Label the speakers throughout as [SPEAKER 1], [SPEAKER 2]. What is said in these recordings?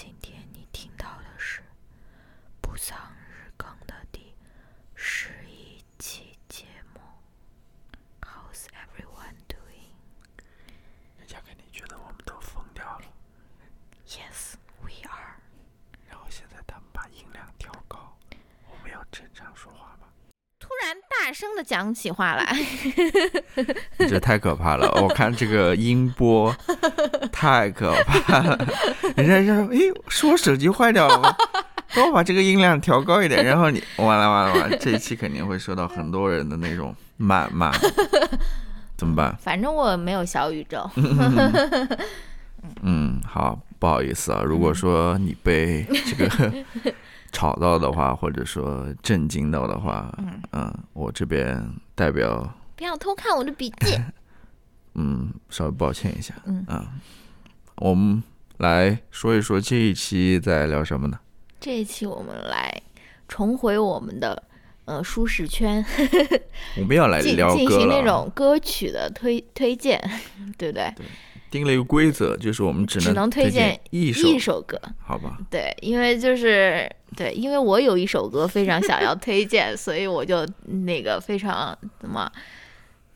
[SPEAKER 1] 今天你听到的是不丧日更的第十一期节目。How's everyone doing?
[SPEAKER 2] 人家肯定觉得我们都疯掉了，
[SPEAKER 1] Yes, we are.
[SPEAKER 2] 然后现在他们把音量调高，我们要正常说话吗？
[SPEAKER 1] 突然大声的讲起话来，
[SPEAKER 2] 这太可怕了！我看这个音波太可怕了，人家说：“诶，是我手机坏掉了吗？” 帮我把这个音量调高一点，然后你完了完了完了，这一期肯定会收到很多人的那种谩骂，怎么办？
[SPEAKER 1] 反正我没有小宇宙。
[SPEAKER 2] 嗯，好，不好意思啊，如果说你被这个吵到的话，或者说震惊到的话，嗯，我这边代表
[SPEAKER 1] 不要偷看我的笔记。
[SPEAKER 2] 嗯，稍微抱歉一下，
[SPEAKER 1] 嗯
[SPEAKER 2] 啊，我们来说一说这一期在聊什么呢？
[SPEAKER 1] 这一期我们来重回我们的呃舒适圈，
[SPEAKER 2] 我们要来
[SPEAKER 1] 进
[SPEAKER 2] 聊歌
[SPEAKER 1] 进行那种歌曲的推推荐，对不对对？
[SPEAKER 2] 定了一个规则，就是我们只能
[SPEAKER 1] 只能推
[SPEAKER 2] 推
[SPEAKER 1] 荐
[SPEAKER 2] 一首，
[SPEAKER 1] 一首歌，
[SPEAKER 2] 好吧？
[SPEAKER 1] 对，因为就是对，因为我有一首歌非常想要推荐，所以我就那个非常怎么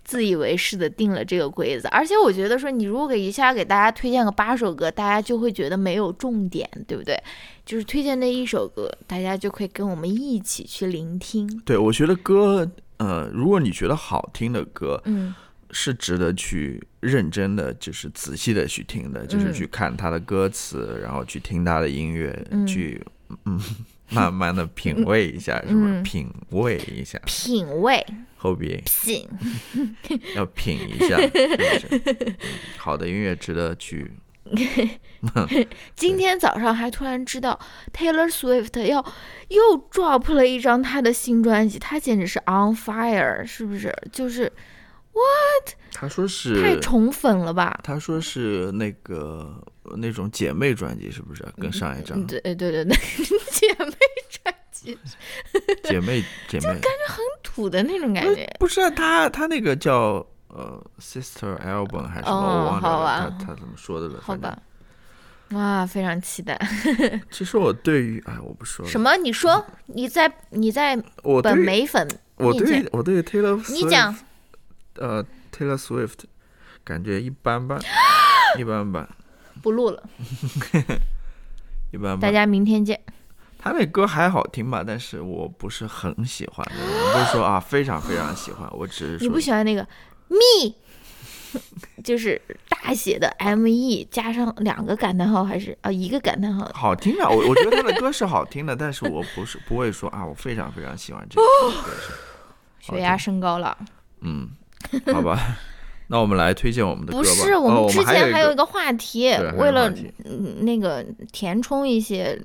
[SPEAKER 1] 自以为是的定了这个规则。而且我觉得说，你如果给一下给大家推荐个八首歌，大家就会觉得没有重点，对不对？就是推荐那一首歌，大家就可以跟我们一起去聆听。
[SPEAKER 2] 对，我觉得歌，呃，如果你觉得好听的歌，
[SPEAKER 1] 嗯，
[SPEAKER 2] 是值得去认真的，就是仔细的去听的，就是
[SPEAKER 1] 嗯
[SPEAKER 2] 去看他的歌词，然后去听他的音乐，
[SPEAKER 1] 嗯
[SPEAKER 2] 去嗯慢慢的品味一下，是吧？
[SPEAKER 1] 嗯
[SPEAKER 2] 品味一下，
[SPEAKER 1] 品味
[SPEAKER 2] 后边
[SPEAKER 1] 品，
[SPEAKER 2] 要品一下，是不是？嗯好的音乐值得去。
[SPEAKER 1] 今天早上还突然知道 Taylor Swift 要又 drop 了一张他的新专辑，他简直是 on fire，是不是？就是
[SPEAKER 2] 他说是太，
[SPEAKER 1] 宠粉了吧？
[SPEAKER 2] 他说是那个那种姐妹专辑，是不是？跟上一张
[SPEAKER 1] 嗯对对对对，姐妹专辑
[SPEAKER 2] 姐妹姐妹，感觉很
[SPEAKER 1] 土的那种感觉。
[SPEAKER 2] 不是啊，他他那个叫呃 Sister Album 还是什么，
[SPEAKER 1] 哦
[SPEAKER 2] 我忘掉了，他他怎么说的了？
[SPEAKER 1] 好吧，哇，非常期待。
[SPEAKER 2] 其实我对于哎，我不说了。
[SPEAKER 1] 什么？你说你在你在本美粉
[SPEAKER 2] 我对我对 Taylor
[SPEAKER 1] 你讲
[SPEAKER 2] 呃 Taylor Swift 感觉一般般，一般般，
[SPEAKER 1] 不录了，
[SPEAKER 2] 一般般。
[SPEAKER 1] 大家明天见。
[SPEAKER 2] 他那歌还好听吧，但是我不是很喜欢。我不是说啊非常非常喜欢，我只是说
[SPEAKER 1] 你不喜欢那个 me，就是大写的 M E 加上两个感叹号，还是啊一个感叹号？
[SPEAKER 2] 好听啊，我我觉得他的歌是好听的，但是我不是不会说啊，我非常非常喜欢这个歌手。
[SPEAKER 1] 血压升高了。
[SPEAKER 2] 嗯，好吧，那我们来推荐我们的歌吧。
[SPEAKER 1] 不是，
[SPEAKER 2] 我
[SPEAKER 1] 们之前
[SPEAKER 2] 还
[SPEAKER 1] 有一个话题，为了嗯那个填充一些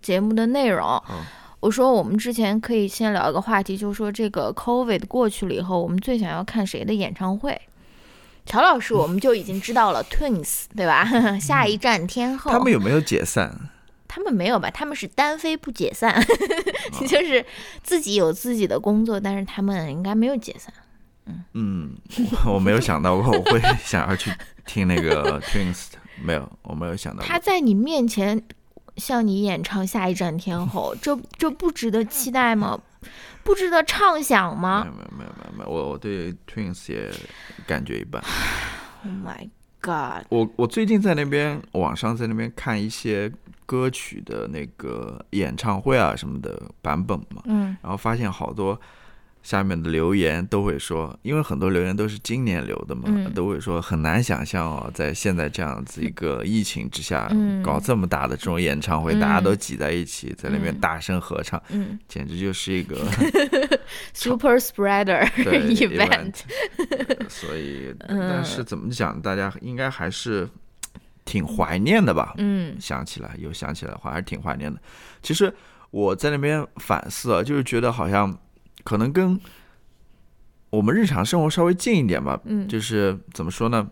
[SPEAKER 1] 节目的内容，
[SPEAKER 2] 嗯
[SPEAKER 1] 我说我们之前可以先聊一个话题，就是说这个 COVID 过去了以后，我们最想要看谁的演唱会？乔老师，我们就已经知道了 Twins，对吧？下一站天后，
[SPEAKER 2] 他们有没有解散？
[SPEAKER 1] 他们没有吧？他们是单飞不解散，
[SPEAKER 2] 哦
[SPEAKER 1] 就是自己有自己的工作，但是他们应该没有解散。
[SPEAKER 2] 嗯，我 我没有想到过我会想要去听那个 Twins，的没有，我没有想到。
[SPEAKER 1] 他在你面前向你演唱《下一站天后》，这这不值得期待吗？不值得畅想
[SPEAKER 2] 没
[SPEAKER 1] 吗
[SPEAKER 2] 有没有没有没有没有，我我对 Twins 也感觉一般。
[SPEAKER 1] Oh my god！
[SPEAKER 2] 我我最近在那边网上在那边看一些歌曲的那个演唱会啊什么的版本嘛，
[SPEAKER 1] 嗯
[SPEAKER 2] 然后发现好多下面的留言都会说，因为很多留言都是今年留的嘛，
[SPEAKER 1] 嗯。
[SPEAKER 2] 都会说很难想象哦，在现在这样子一个疫情之下，
[SPEAKER 1] 嗯。
[SPEAKER 2] 搞这么大的这种演唱会，
[SPEAKER 1] 嗯
[SPEAKER 2] 大家都挤在一起，在那边
[SPEAKER 1] 嗯。
[SPEAKER 2] 大声合唱，
[SPEAKER 1] 嗯。
[SPEAKER 2] 简直就是一个，
[SPEAKER 1] Super Spreader
[SPEAKER 2] 对
[SPEAKER 1] event，
[SPEAKER 2] 呃所以，
[SPEAKER 1] 嗯。
[SPEAKER 2] 但是怎么讲，大家应该还是挺怀念的吧？
[SPEAKER 1] 嗯。
[SPEAKER 2] 想起来有想起来的话，还是挺怀念的。其实我在那边反思啊，就是觉得好像可能跟我们日常生活稍微近一点吧。
[SPEAKER 1] 嗯
[SPEAKER 2] 就是怎么说呢？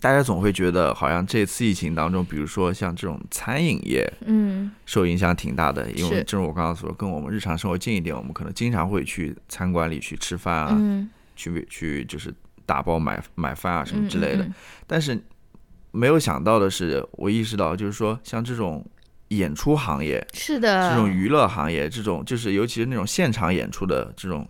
[SPEAKER 2] 大家总会觉得好像这次疫情当中，比如说像这种餐饮业
[SPEAKER 1] 嗯
[SPEAKER 2] 受影响挺大的，因为正如我刚刚所说，跟我们日常生活近一点，我们可能经常会去餐馆里去吃饭啊，
[SPEAKER 1] 嗯
[SPEAKER 2] 去去就是打包买买饭啊什么之类的。
[SPEAKER 1] 嗯
[SPEAKER 2] 但是没有想到的是，我意识到就是说，像这种演出行业，
[SPEAKER 1] 是的，
[SPEAKER 2] 这种娱乐行业，这种就是尤其是那种现场演出的这种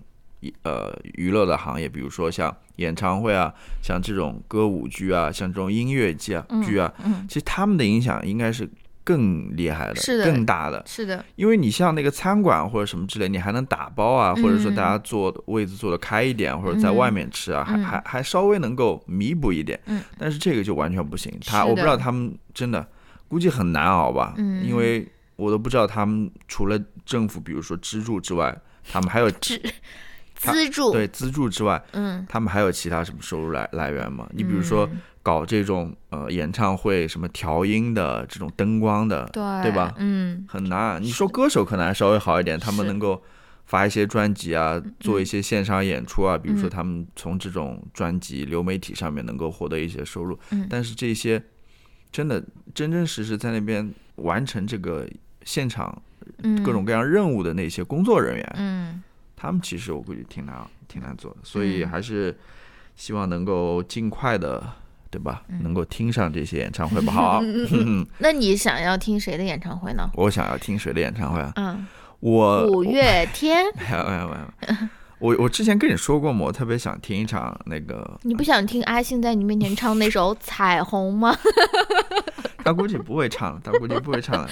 [SPEAKER 2] 呃娱乐的行业，比如说像演唱会啊，像这种歌舞剧啊，像这种音乐剧啊剧啊，
[SPEAKER 1] 嗯，
[SPEAKER 2] 其实他们的影响应该是更厉害的，
[SPEAKER 1] 是的
[SPEAKER 2] 更大的。
[SPEAKER 1] 是的，
[SPEAKER 2] 因为你像那个餐馆或者什么之类，你还能打包啊，或者说
[SPEAKER 1] 嗯
[SPEAKER 2] 大家坐的位置坐的开一点，或者在外面吃啊，还
[SPEAKER 1] 嗯。
[SPEAKER 2] 还还稍微能够弥补一点。
[SPEAKER 1] 嗯，
[SPEAKER 2] 但是这个就完全不行，他我不知道他们真的估计很难熬吧，
[SPEAKER 1] 嗯。
[SPEAKER 2] 因为我都不知道他们除了政府比如说资助之外，他们还有
[SPEAKER 1] 资资助，
[SPEAKER 2] 对资助之外，
[SPEAKER 1] 嗯，
[SPEAKER 2] 他们还有其他什么收入来来源吗？你比如说
[SPEAKER 1] 嗯
[SPEAKER 2] 搞这种呃演唱会什么调音的这种灯光的，
[SPEAKER 1] 对
[SPEAKER 2] 对吧？
[SPEAKER 1] 嗯，
[SPEAKER 2] 很难。你说歌手可能还稍微好一点，他们能够发一些专辑啊，做一些线上演出啊，比如说
[SPEAKER 1] 嗯
[SPEAKER 2] 他们从这种专辑流媒体上面能够获得一些收入。
[SPEAKER 1] 嗯。
[SPEAKER 2] 但是这些真的真真实实在那边完成这个现场
[SPEAKER 1] 嗯，
[SPEAKER 2] 各种各样任务的那些工作人员，
[SPEAKER 1] 嗯，
[SPEAKER 2] 他们其实我估计挺难挺难做的，所以
[SPEAKER 1] 嗯
[SPEAKER 2] 还是希望能够尽快的。对吧？
[SPEAKER 1] 嗯
[SPEAKER 2] 能够听上这些演唱会不好？嗯
[SPEAKER 1] 那你想要听谁的演唱会呢？
[SPEAKER 2] 我想要听谁的演唱会啊？
[SPEAKER 1] 嗯，
[SPEAKER 2] 我
[SPEAKER 1] 五月天，
[SPEAKER 2] 没有没有没有，我我之前跟你说过吗，我特别想听一场那个，
[SPEAKER 1] 你不想听阿信在你面前唱那首《彩虹》吗？
[SPEAKER 2] 他估计不会唱了，他估计不会唱了。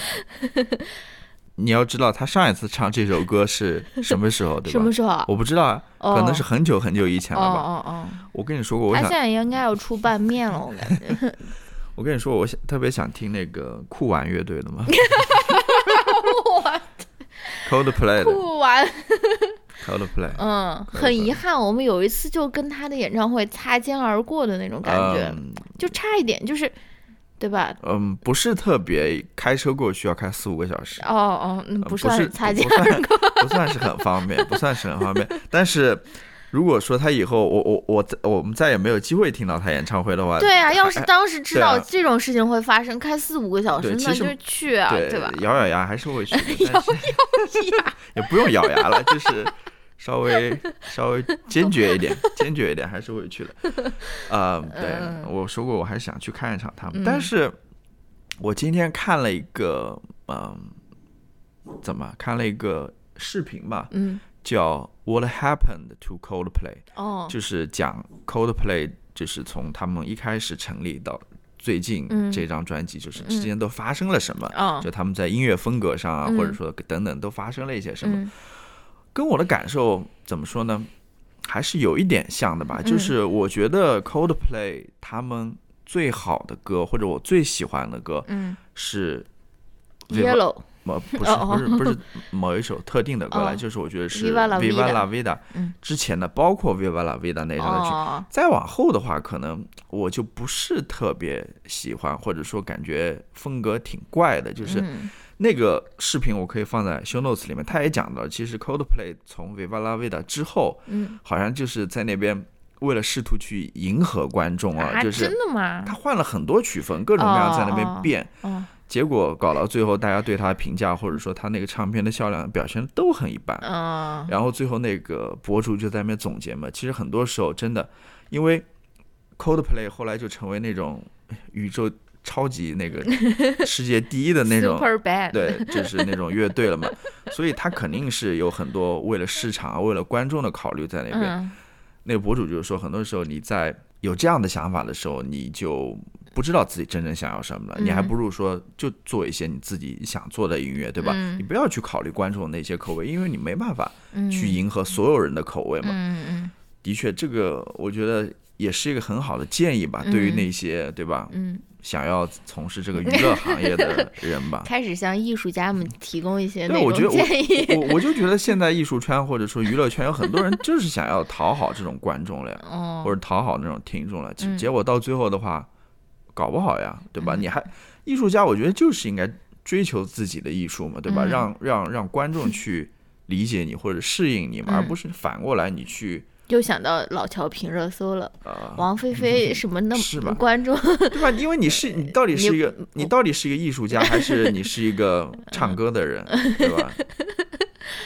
[SPEAKER 2] 你要知道，他上一次唱这首歌是什么时候，对吧？
[SPEAKER 1] 什么时候啊？
[SPEAKER 2] 我不知道啊，
[SPEAKER 1] 哦
[SPEAKER 2] 可能是很久很久以前
[SPEAKER 1] 哦
[SPEAKER 2] 了吧。
[SPEAKER 1] 哦哦，
[SPEAKER 2] 我跟你说过，我想，
[SPEAKER 1] 他现在应该要出拌面了，我感觉。
[SPEAKER 2] 我跟你说，我想特别想听那个酷玩乐队的嘛，Coldplay 的
[SPEAKER 1] 酷玩，
[SPEAKER 2] Coldplay，
[SPEAKER 1] 嗯，很遗憾，我们有一次就跟他的演唱会擦肩而过的那种感觉，
[SPEAKER 2] 嗯
[SPEAKER 1] 就差一点，就是，对吧？
[SPEAKER 2] 嗯，不是特别，开车过去要开四五个小时。
[SPEAKER 1] 哦哦，嗯，
[SPEAKER 2] 呃不是
[SPEAKER 1] 擦肩而过。
[SPEAKER 2] 不算是很方便，不算是很方便。但是如果说他以后我我我再我们再也没有机会听到他演唱会的话，
[SPEAKER 1] 对啊，要是当时知道这种事情会发生，开四五个小时，那就去啊，
[SPEAKER 2] 对
[SPEAKER 1] 吧？
[SPEAKER 2] 咬咬牙还是会去 咬咬牙 也不用咬牙了，就是稍微 稍微坚决一点，坚决一点还是会去的。呃，对
[SPEAKER 1] 嗯。
[SPEAKER 2] 我说过，我还是想去看一场他们，
[SPEAKER 1] 嗯。
[SPEAKER 2] 但是我今天看了一个嗯、怎么看了一个视频吧，
[SPEAKER 1] 嗯，
[SPEAKER 2] 叫 What Happened to Coldplay。
[SPEAKER 1] 哦，
[SPEAKER 2] 就是讲 Coldplay，就是从他们一开始成立到最近
[SPEAKER 1] 嗯。
[SPEAKER 2] 这张专辑，就是之间都发生了什么，
[SPEAKER 1] 哦。
[SPEAKER 2] 就他们在音乐风格上啊，
[SPEAKER 1] 嗯。
[SPEAKER 2] 或者说等等都发生了一些什么，
[SPEAKER 1] 嗯
[SPEAKER 2] 跟我的感受怎么说呢？还是有一点像的吧，
[SPEAKER 1] 嗯。
[SPEAKER 2] 就是我觉得 Coldplay 他们最好的歌，或者我最喜欢的歌
[SPEAKER 1] 嗯。
[SPEAKER 2] 是
[SPEAKER 1] ，Yellow，
[SPEAKER 2] 某不是不是不是某一首特定的歌来，
[SPEAKER 1] 哦
[SPEAKER 2] 就是我觉得是
[SPEAKER 1] Viva la Vida
[SPEAKER 2] 之前的，包括 Viva la Vida 那张的曲，
[SPEAKER 1] 哦，
[SPEAKER 2] 再往后的话，可能我就不是特别喜欢，或者说感觉风格挺怪的。就是
[SPEAKER 1] 嗯
[SPEAKER 2] 那个视频我可以放在 show notes 里面，他也讲到，其实 Coldplay 从 Viva la Vida 之后，
[SPEAKER 1] 嗯
[SPEAKER 2] 好像就是在那边为了试图去迎合观众啊，
[SPEAKER 1] 啊，
[SPEAKER 2] 就是
[SPEAKER 1] 真的吗？
[SPEAKER 2] 他换了很多曲风，各种各样在那
[SPEAKER 1] 哦
[SPEAKER 2] 边变。
[SPEAKER 1] 哦，
[SPEAKER 2] 结果搞到最后，大家对他的评价，或者说他那个唱片的销量表现都很一般。
[SPEAKER 1] 嗯，
[SPEAKER 2] 然后最后那个博主就在那边总结嘛，其实很多时候真的，因为 Coldplay 后来就成为那种宇宙超级那个世界第一的那种 对，就是那种乐队了嘛，所以他肯定是有很多为了市场啊、为了观众的考虑在那边。
[SPEAKER 1] 嗯
[SPEAKER 2] 那个博主就是说，很多时候你在有这样的想法的时候，你就不知道自己真正想要什么了，你还
[SPEAKER 1] 嗯
[SPEAKER 2] 不如说就做一些你自己想做的音乐，对吧？
[SPEAKER 1] 嗯
[SPEAKER 2] 你不要去考虑观众的那些口味，因为你没办法
[SPEAKER 1] 嗯
[SPEAKER 2] 去迎合所有人的口味嘛。
[SPEAKER 1] 嗯嗯
[SPEAKER 2] 的确，这个我觉得也是一个很好的建议吧，
[SPEAKER 1] 嗯
[SPEAKER 2] 对于那些对吧，
[SPEAKER 1] 嗯，
[SPEAKER 2] 想要从事这个娱乐行业的人吧。
[SPEAKER 1] 开始向艺术家们提供一些
[SPEAKER 2] 对，
[SPEAKER 1] 那
[SPEAKER 2] 我觉得
[SPEAKER 1] 种建议。
[SPEAKER 2] 我我我就觉得现在艺术圈或者说娱乐圈有很多人就是想要讨好这种观众了呀，
[SPEAKER 1] 哦，
[SPEAKER 2] 或者讨好那种听众了，结果到最后的话，搞不好呀，对吧？
[SPEAKER 1] 嗯
[SPEAKER 2] 你还艺术家，我觉得就是应该追求自己的艺术嘛，对吧？
[SPEAKER 1] 嗯
[SPEAKER 2] 让让让观众去理解你或者适应你嘛，
[SPEAKER 1] 嗯
[SPEAKER 2] 而不是反过来你去
[SPEAKER 1] 又想到老乔评热搜了，
[SPEAKER 2] 啊，
[SPEAKER 1] 王菲菲什么那
[SPEAKER 2] 是吧
[SPEAKER 1] 么观众，
[SPEAKER 2] 对吧？因为你是你到底是一个你到底是一个艺术家，还是你是一个 唱歌的人，对吧？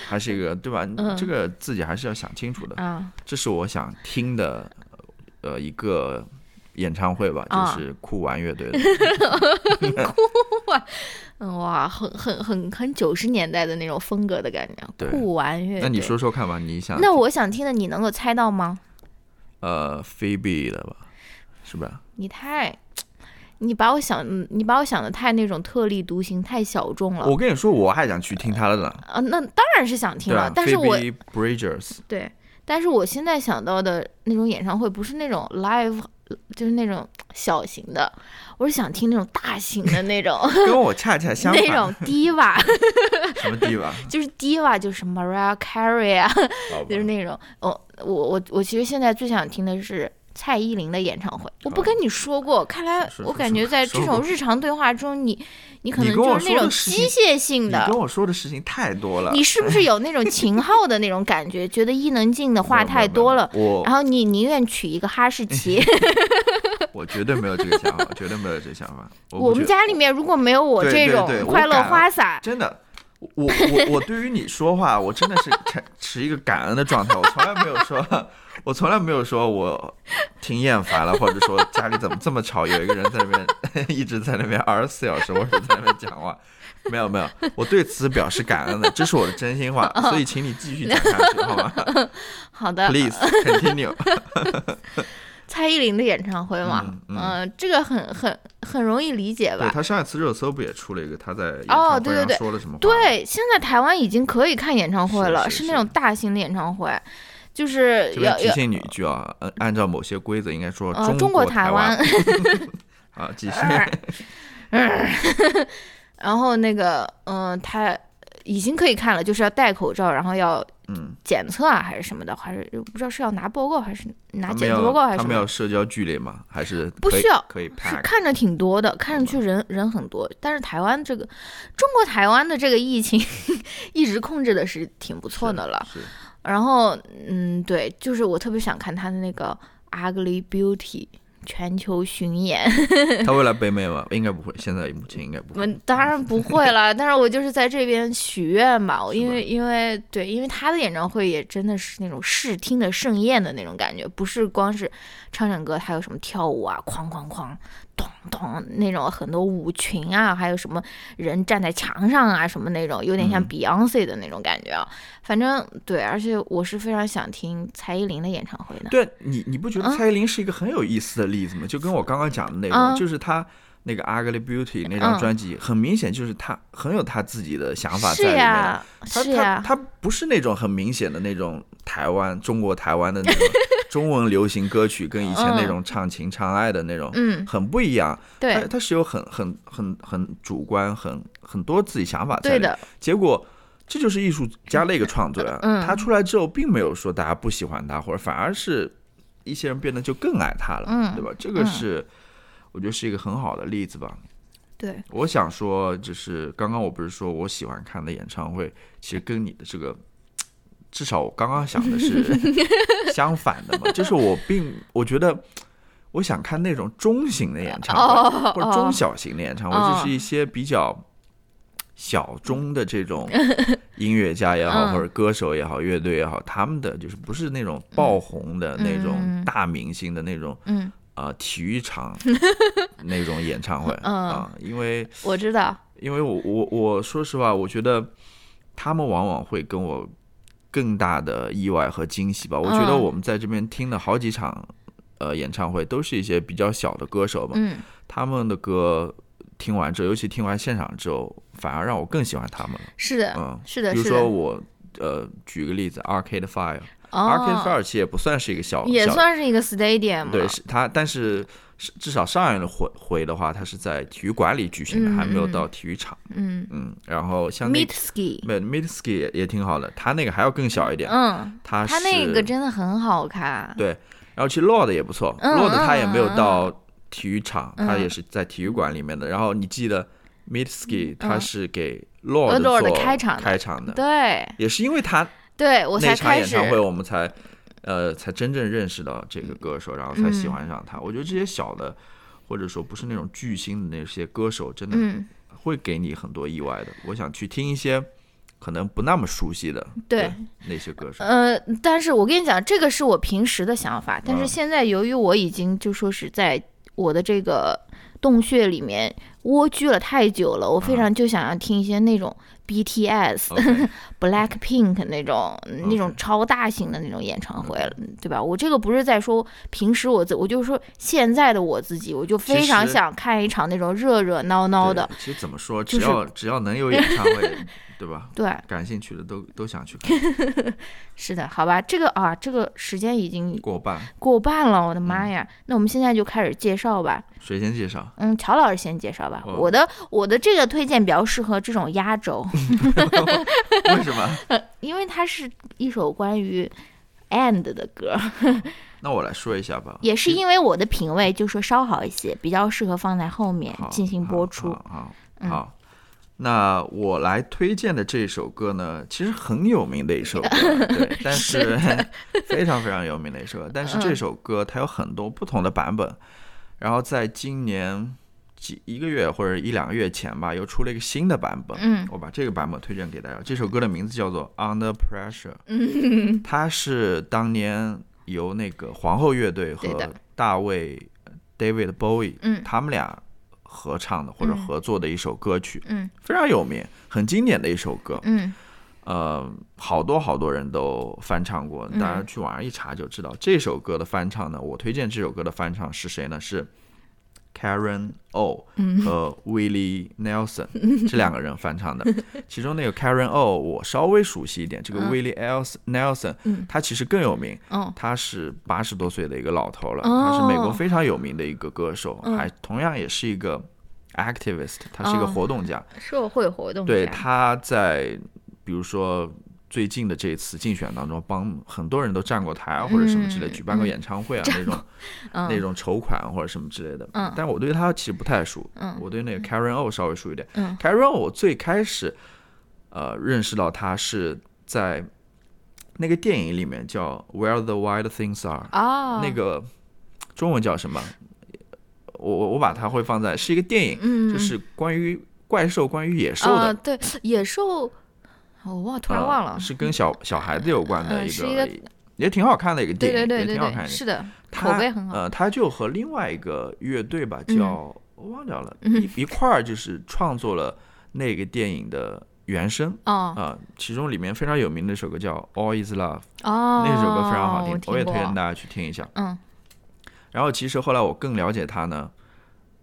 [SPEAKER 2] 还是一个对吧？
[SPEAKER 1] 嗯
[SPEAKER 2] 这个自己还是要想清楚的。
[SPEAKER 1] 啊，
[SPEAKER 2] 这是我想听的，呃，一个演唱会吧，
[SPEAKER 1] 啊
[SPEAKER 2] 就是酷玩乐队的。
[SPEAKER 1] 嗯，哇，很很很很九十年代的那种风格的感觉，
[SPEAKER 2] 对
[SPEAKER 1] 酷玩乐队。
[SPEAKER 2] 那你说说看吧，你想
[SPEAKER 1] 那我想听的，你能够猜到吗？
[SPEAKER 2] 呃菲比的吧，是吧？
[SPEAKER 1] 你太，你把我想，你把我想的太那种特立独行，太小众了。
[SPEAKER 2] 我跟你说，我还想去听他的呢，
[SPEAKER 1] 啊，那当然是想听了，
[SPEAKER 2] 啊
[SPEAKER 1] 但是我
[SPEAKER 2] ，Phoebe Bridgers，
[SPEAKER 1] 对，但是我现在想到的那种演唱会不是那种 live，就是那种小型的，我是想听那种大型的那种，
[SPEAKER 2] 跟我恰恰相反。
[SPEAKER 1] 那种 diva，
[SPEAKER 2] 什么 diva？？
[SPEAKER 1] 就是 diva，就是 Mariah Carey 啊，就是那种，哦，我我我其实现在最想听的是蔡依林的演唱会。我不跟你说过，看来我感觉在这种日常对话中，你你可能就是那种机械性的
[SPEAKER 2] 你跟。我说的事情太多了。
[SPEAKER 1] 你是不是有那种秦昊的那种感觉？觉得伊能静的话太多了，然后你宁愿娶一个哈士奇？
[SPEAKER 2] 我我绝对没有这个想法，绝对没有这个想法。我
[SPEAKER 1] 我们家里面如果没有我这种快乐花洒，
[SPEAKER 2] 真的，我我我对于你说话，我真的是持 持一个感恩的状态。我从来没有说，我从来没有说我挺厌烦了，或者说家里怎么这么吵，有一个人在那边 一直在那边二十四小时，或者在那边讲话。没有没有，我对此表示感恩的，这是我的真心话，所以请你继续讲下去，好吗
[SPEAKER 1] 好的
[SPEAKER 2] ，？Please continue。
[SPEAKER 1] 蔡依林的演唱会嘛，
[SPEAKER 2] 嗯嗯
[SPEAKER 1] 呃这个很很很容易理解吧？
[SPEAKER 2] 对他上一次热搜不也出了一个他在
[SPEAKER 1] 哦对对对
[SPEAKER 2] 说了什么话？
[SPEAKER 1] 对，现在台湾已经可以看演唱会了，
[SPEAKER 2] 是是
[SPEAKER 1] 那种大型的演唱会，就是要要
[SPEAKER 2] 提醒你一句啊，按按照某些规则应该说
[SPEAKER 1] 呃中
[SPEAKER 2] 中
[SPEAKER 1] 国
[SPEAKER 2] 台
[SPEAKER 1] 湾，
[SPEAKER 2] 啊，继续。
[SPEAKER 1] 然后那个嗯、呃他已经可以看了，就是要戴口罩，然后要
[SPEAKER 2] 嗯，
[SPEAKER 1] 检测啊还是什么的，还是不知道是要拿报告还是拿检测报告还是什么。
[SPEAKER 2] 们要社交距离吗？还是
[SPEAKER 1] 不需要
[SPEAKER 2] 可以
[SPEAKER 1] 是看着挺多的，看上去人人很多，但是台湾这个中国台湾的这个疫情 一直控制的是挺不错的了。然后，嗯，对，就是我特别想看他的那个《Ugly Beauty》全球巡演。
[SPEAKER 2] 他会来北美吗？应该不会，现在目前应该不会。
[SPEAKER 1] 我当然不会了，但是我就是在这边许愿
[SPEAKER 2] 吧
[SPEAKER 1] 因为因为对，因为他的演唱会也真的是那种视听的盛宴的那种感觉，不是光是唱唱歌，还有什么跳舞啊，哐哐哐，咚咚那种很多舞群啊，还有什么人站在墙上啊，什么那种，有点像
[SPEAKER 2] 嗯
[SPEAKER 1] Beyonce 的那种感觉啊。反正对，而且我是非常想听蔡依林的演唱会的。
[SPEAKER 2] 对你，你不觉得
[SPEAKER 1] 嗯
[SPEAKER 2] 蔡依林是一个很有意思的例子吗？就跟我刚刚讲的那种，
[SPEAKER 1] 嗯
[SPEAKER 2] 就是她那个《Ugly Beauty》那张
[SPEAKER 1] 嗯
[SPEAKER 2] 专辑，很明显就是她很有她自己的想法在里面。
[SPEAKER 1] 呀，
[SPEAKER 2] 她她
[SPEAKER 1] 是呀，
[SPEAKER 2] 她不是那种很明显的那种台湾中国台湾的那种中文流行歌曲，跟以前那种唱情唱爱的那种
[SPEAKER 1] 嗯，
[SPEAKER 2] 很不一样。
[SPEAKER 1] 对
[SPEAKER 2] 它，是有很很很很主观，很很多自己想法在
[SPEAKER 1] 的，
[SPEAKER 2] 结果这就是艺术家的一个创作呀。
[SPEAKER 1] 嗯
[SPEAKER 2] 他出来之后，并没有说大家不喜欢他，或者反而是一些人变得就更爱他了，
[SPEAKER 1] 嗯
[SPEAKER 2] 对吧？这个是、我觉得是一个很好的例子吧。
[SPEAKER 1] 对，
[SPEAKER 2] 我想说，就是刚刚我不是说我喜欢看的演唱会，其实跟你的这个。至少我刚刚想的是 相反的嘛，就是我并我觉得我想看那种中型的演唱会，
[SPEAKER 1] 哦
[SPEAKER 2] 或者中
[SPEAKER 1] 哦
[SPEAKER 2] 小型的演唱会，
[SPEAKER 1] 哦。
[SPEAKER 2] 就是一些比较小众的这种 音乐家也好，
[SPEAKER 1] 嗯。
[SPEAKER 2] 或者歌手也好，乐队也好，他们的就是不是那种爆红的那种
[SPEAKER 1] 嗯。
[SPEAKER 2] 大明星的那种
[SPEAKER 1] 嗯，
[SPEAKER 2] 呃体育场 那种演唱会
[SPEAKER 1] 嗯。
[SPEAKER 2] 啊，因为
[SPEAKER 1] 我知道，
[SPEAKER 2] 因为我我我说实话，我觉得他们往往会跟我更大的意外和惊喜吧。我觉得
[SPEAKER 1] 嗯
[SPEAKER 2] 我们在这边听了好几场呃演唱会，都是一些比较小的歌手嘛，
[SPEAKER 1] 嗯，
[SPEAKER 2] 他们的歌听完之后，尤其听完现场之后，反而让我更喜欢他们了。
[SPEAKER 1] 是的，
[SPEAKER 2] 嗯，
[SPEAKER 1] 是的，
[SPEAKER 2] 比如，说我呃举个例子，Arcade Fire，Arcade
[SPEAKER 1] 哦
[SPEAKER 2] ，Fire 其实也不算是一个小小
[SPEAKER 1] 也算是一个 stadium，
[SPEAKER 2] 对，是它，但是是至少上一回回的话，它是在体育馆里举行的，
[SPEAKER 1] 嗯
[SPEAKER 2] 还没有
[SPEAKER 1] 嗯
[SPEAKER 2] 到体育场。
[SPEAKER 1] 嗯。
[SPEAKER 2] 嗯，然后像
[SPEAKER 1] ，Meet Ski，
[SPEAKER 2] 没 Mitski 也也挺好的，它那个还要更小一点，
[SPEAKER 1] 嗯，
[SPEAKER 2] 它是
[SPEAKER 1] 他那个真的很好看，
[SPEAKER 2] 对，然后其实 Lord 也不错
[SPEAKER 1] 嗯
[SPEAKER 2] ，Lord 它也没有到体育场，它
[SPEAKER 1] 嗯
[SPEAKER 2] 也是在体育馆里面的。然后你记得 Mitski 它
[SPEAKER 1] 嗯
[SPEAKER 2] 是给
[SPEAKER 1] Lord
[SPEAKER 2] 做
[SPEAKER 1] 开场的。
[SPEAKER 2] 开场的，
[SPEAKER 1] 对，
[SPEAKER 2] 也是因为他
[SPEAKER 1] 对我
[SPEAKER 2] 那
[SPEAKER 1] 才开始
[SPEAKER 2] 场演唱，会，我们才呃才真正认识到这个歌手，然后才喜
[SPEAKER 1] 嗯
[SPEAKER 2] 欢上他。我觉得这些小的或者说不是那种巨星的那些歌手，真的
[SPEAKER 1] 嗯，
[SPEAKER 2] 会给你很多意外的。我想去听一些可能不那么熟悉的
[SPEAKER 1] 对。
[SPEAKER 2] 那些歌手。
[SPEAKER 1] 呃，但是我跟你讲，这个是我平时的想法，但是
[SPEAKER 2] 嗯
[SPEAKER 1] 现在由于我已经就说是在我的这个洞穴里面，蜗居了太久了，我非常就想要听一些那种 BTS、Blackpink 那种那种超大型的那种演唱会了，对吧？我这个不是在说平时我自，我就是说现在的我自己，我就非常想看一场那种热热闹闹的，
[SPEAKER 2] 对其实怎么说，
[SPEAKER 1] 就是
[SPEAKER 2] 只要只要能有演唱会，对吧？
[SPEAKER 1] 对，
[SPEAKER 2] 感兴趣的都都想去看。
[SPEAKER 1] 是的，好吧，这个啊，这个时间已经
[SPEAKER 2] 过半，
[SPEAKER 1] 过半了，我的
[SPEAKER 2] 嗯
[SPEAKER 1] 妈呀！那我们现在就开始介绍吧。
[SPEAKER 2] 谁先介绍？
[SPEAKER 1] 嗯，乔老师先介绍吧。
[SPEAKER 2] 哦
[SPEAKER 1] 我的我的这个推荐比较适合这种压轴
[SPEAKER 2] 为什么？
[SPEAKER 1] 因为它是一首关于 and 的歌，
[SPEAKER 2] 那我来说一下吧。
[SPEAKER 1] 也是因为我的品味就说稍好一些，比较适合放在后面进行播出。
[SPEAKER 2] 好，那我来推荐的这首歌呢，其实很有名的一首歌，对，但是非常非常有名的一首歌。但是这
[SPEAKER 1] 嗯
[SPEAKER 2] 首歌它有很多不同的版本，然后在今年几一个月或者一两个月前吧，又出了一个新的版本。
[SPEAKER 1] 嗯
[SPEAKER 2] 我把这个版本推荐给大家。这首歌的名字叫做《Under Pressure 》，
[SPEAKER 1] 嗯，
[SPEAKER 2] 它是当年由那个皇后乐队和大卫 David Bowie
[SPEAKER 1] 嗯
[SPEAKER 2] 他们俩合唱的或者
[SPEAKER 1] 嗯
[SPEAKER 2] 合作的一首歌曲，
[SPEAKER 1] 嗯
[SPEAKER 2] 非常有名，很经典的一首歌。
[SPEAKER 1] 嗯
[SPEAKER 2] 呃，好多好多人都翻唱过，
[SPEAKER 1] 嗯
[SPEAKER 2] 大家去网上一查就知道。这首歌的翻唱呢，我推荐这首歌的翻唱是谁呢？是 Karen O
[SPEAKER 1] 嗯。
[SPEAKER 2] 和 Willie Nelson 这两个人翻唱的。其中那个 Karen O 我稍微熟悉一点，这个
[SPEAKER 1] 嗯。
[SPEAKER 2] Willie Els- Nelson
[SPEAKER 1] 嗯。
[SPEAKER 2] 他其实更有名。
[SPEAKER 1] 嗯
[SPEAKER 2] 他是八十多岁的一个老头了，
[SPEAKER 1] 哦。
[SPEAKER 2] 他是美国非常有名的一个歌手，
[SPEAKER 1] 嗯。
[SPEAKER 2] 还同样也是一个 activist，他是一个
[SPEAKER 1] 哦。
[SPEAKER 2] 活动家。
[SPEAKER 1] 社会活动家。
[SPEAKER 2] 对，他在比如说最近的这一次竞选当中，帮很多人都站过台啊，或者什么之类，
[SPEAKER 1] 嗯
[SPEAKER 2] 举办过
[SPEAKER 1] 嗯。
[SPEAKER 2] 演唱会啊那种
[SPEAKER 1] 嗯。
[SPEAKER 2] 那种筹款或者什么之类的。
[SPEAKER 1] 嗯。
[SPEAKER 2] 但我对他其实不太熟，
[SPEAKER 1] 嗯。
[SPEAKER 2] 我对那个 Karen O 稍微熟一点。
[SPEAKER 1] 嗯。
[SPEAKER 2] Karen O 我最开始呃认识到他是在那个电影里面叫《Where the Wild Things Are》。
[SPEAKER 1] 哦。
[SPEAKER 2] 那个中文叫什么？我我我把它会放在是一个电影，
[SPEAKER 1] 嗯。
[SPEAKER 2] 就是关于怪兽、关于野兽的，
[SPEAKER 1] 啊对野兽，我忘突然
[SPEAKER 2] 呃
[SPEAKER 1] 忘了，
[SPEAKER 2] 是跟小小孩子有关的一个，也挺好看的一个电影，
[SPEAKER 1] 对对对对，
[SPEAKER 2] 也挺好看的。
[SPEAKER 1] 是的，
[SPEAKER 2] 它
[SPEAKER 1] 口碑很好。
[SPEAKER 2] 呃，他就和另外一个乐队吧，
[SPEAKER 1] 嗯
[SPEAKER 2] 叫、我忘掉了，
[SPEAKER 1] 嗯
[SPEAKER 2] 一一块儿就是创作了那个电影的原声。
[SPEAKER 1] 哦
[SPEAKER 2] 啊、其中里面非常有名的一首歌叫《All Is Love》，
[SPEAKER 1] 哦，
[SPEAKER 2] 那首歌非常好听，
[SPEAKER 1] 我
[SPEAKER 2] 我也推荐大家去听一下。
[SPEAKER 1] 嗯
[SPEAKER 2] 然后其实后来我更了解他呢，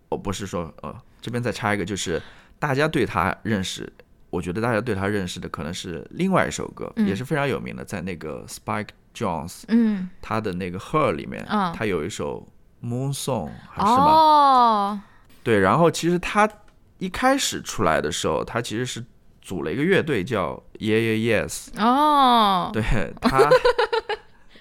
[SPEAKER 2] 我不是说呃这边再插一个，就是大家对他认识，我觉得大家对他认识的可能是另外一首歌，
[SPEAKER 1] 嗯
[SPEAKER 2] 也是非常有名的，在那个 Spike Jones
[SPEAKER 1] 嗯
[SPEAKER 2] 他的那个 Her 里面，
[SPEAKER 1] 嗯
[SPEAKER 2] 他有一首 Moon Song 还是什么？
[SPEAKER 1] 哦
[SPEAKER 2] 对，然后其实他一开始出来的时候，他其实是组了一个乐队叫 Yeah Yeah Yes，
[SPEAKER 1] 哦，
[SPEAKER 2] 对他，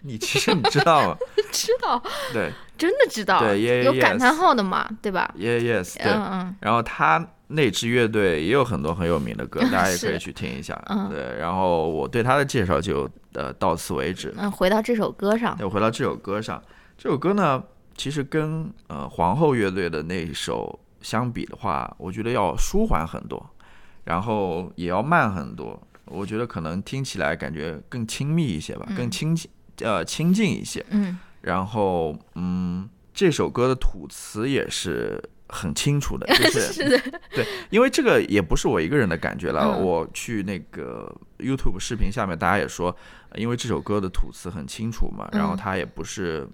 [SPEAKER 2] 你其实你知道吗？
[SPEAKER 1] 知道，
[SPEAKER 2] 对
[SPEAKER 1] 真的知道，
[SPEAKER 2] 对，Yeah,
[SPEAKER 1] 有
[SPEAKER 2] yes
[SPEAKER 1] 感叹号的嘛，对吧
[SPEAKER 2] ？，Yeah Yes，对。
[SPEAKER 1] 嗯嗯
[SPEAKER 2] 然后他那支乐队也有很多很有名的歌，大家也可以去听一下。
[SPEAKER 1] 嗯
[SPEAKER 2] 对，然后我对他的介绍就呃到此为止。
[SPEAKER 1] 嗯，回到这首歌上，
[SPEAKER 2] 对回到这首歌上，这首歌呢，其实跟呃皇后乐队的那一首相比的话，我觉得要舒缓很多，然后也要慢很多。我觉得可能听起来感觉更亲密一些吧，
[SPEAKER 1] 嗯
[SPEAKER 2] 更亲近呃亲近一些。
[SPEAKER 1] 嗯
[SPEAKER 2] 然后嗯，这首歌的吐词也是很清楚的，就是
[SPEAKER 1] 是，
[SPEAKER 2] 对，因为这个也不是我一个人的感觉了。
[SPEAKER 1] 嗯。
[SPEAKER 2] 我去那个 YouTube 视频下面，大家也说，呃因为这首歌的吐词很清楚嘛，然后
[SPEAKER 1] 嗯
[SPEAKER 2] 它也不是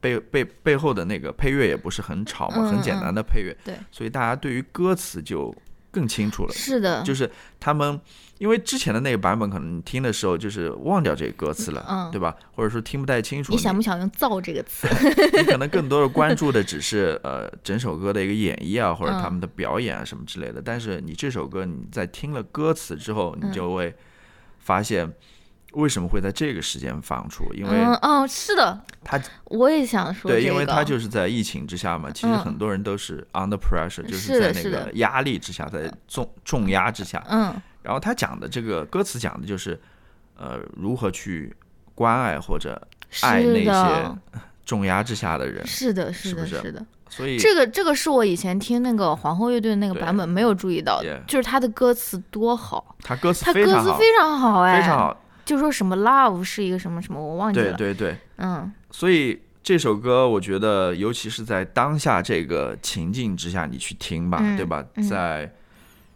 [SPEAKER 2] 背背背后的那个配乐也不是很吵嘛，
[SPEAKER 1] 嗯。
[SPEAKER 2] 很简单的配乐，
[SPEAKER 1] 对，
[SPEAKER 2] 所以大家对于歌词就更清楚了。
[SPEAKER 1] 是的，
[SPEAKER 2] 就是他们，因为之前的那个版本，可能你听的时候就是忘掉这个歌词了，
[SPEAKER 1] 嗯
[SPEAKER 2] 对吧？或者说听不太清楚。
[SPEAKER 1] 你想不想用“造”这个词？
[SPEAKER 2] 你可能更多的关注的只是 呃整首歌的一个演绎啊，或者
[SPEAKER 1] 嗯
[SPEAKER 2] 他们的表演啊什么之类的。但是你这首歌你在听了歌词之后，你
[SPEAKER 1] 嗯
[SPEAKER 2] 就会发现为什么会在这个时间放出，因为
[SPEAKER 1] 嗯哦，是的，
[SPEAKER 2] 他
[SPEAKER 1] 我也想说
[SPEAKER 2] 对，
[SPEAKER 1] 这个，
[SPEAKER 2] 因为他就是在疫情之下嘛，其实
[SPEAKER 1] 嗯。
[SPEAKER 2] 很多人都是 under pressure，就是
[SPEAKER 1] 是
[SPEAKER 2] 在那个压力之下，在重重压之下。
[SPEAKER 1] 嗯。
[SPEAKER 2] 然后他讲的这个歌词讲的就是呃如何去关爱或者爱那
[SPEAKER 1] 是
[SPEAKER 2] 些
[SPEAKER 1] 的，
[SPEAKER 2] 重压之下的人，
[SPEAKER 1] 是的，是的，
[SPEAKER 2] 是不是？
[SPEAKER 1] 是的。
[SPEAKER 2] 所以
[SPEAKER 1] 这个这个是我以前听那个皇后乐队那个版本没有注意到的就是他的歌词多好，
[SPEAKER 2] 他歌词
[SPEAKER 1] 他
[SPEAKER 2] 非常好，
[SPEAKER 1] 歌词非常好哎，
[SPEAKER 2] 非常好，
[SPEAKER 1] 就说什么 love 是一个什么什么，我忘记了。
[SPEAKER 2] 对对。对，
[SPEAKER 1] 嗯。
[SPEAKER 2] 所以这首歌，我觉得尤其是在当下这个情境之下，你去听吧，
[SPEAKER 1] 嗯
[SPEAKER 2] 对吧？
[SPEAKER 1] 嗯。
[SPEAKER 2] 在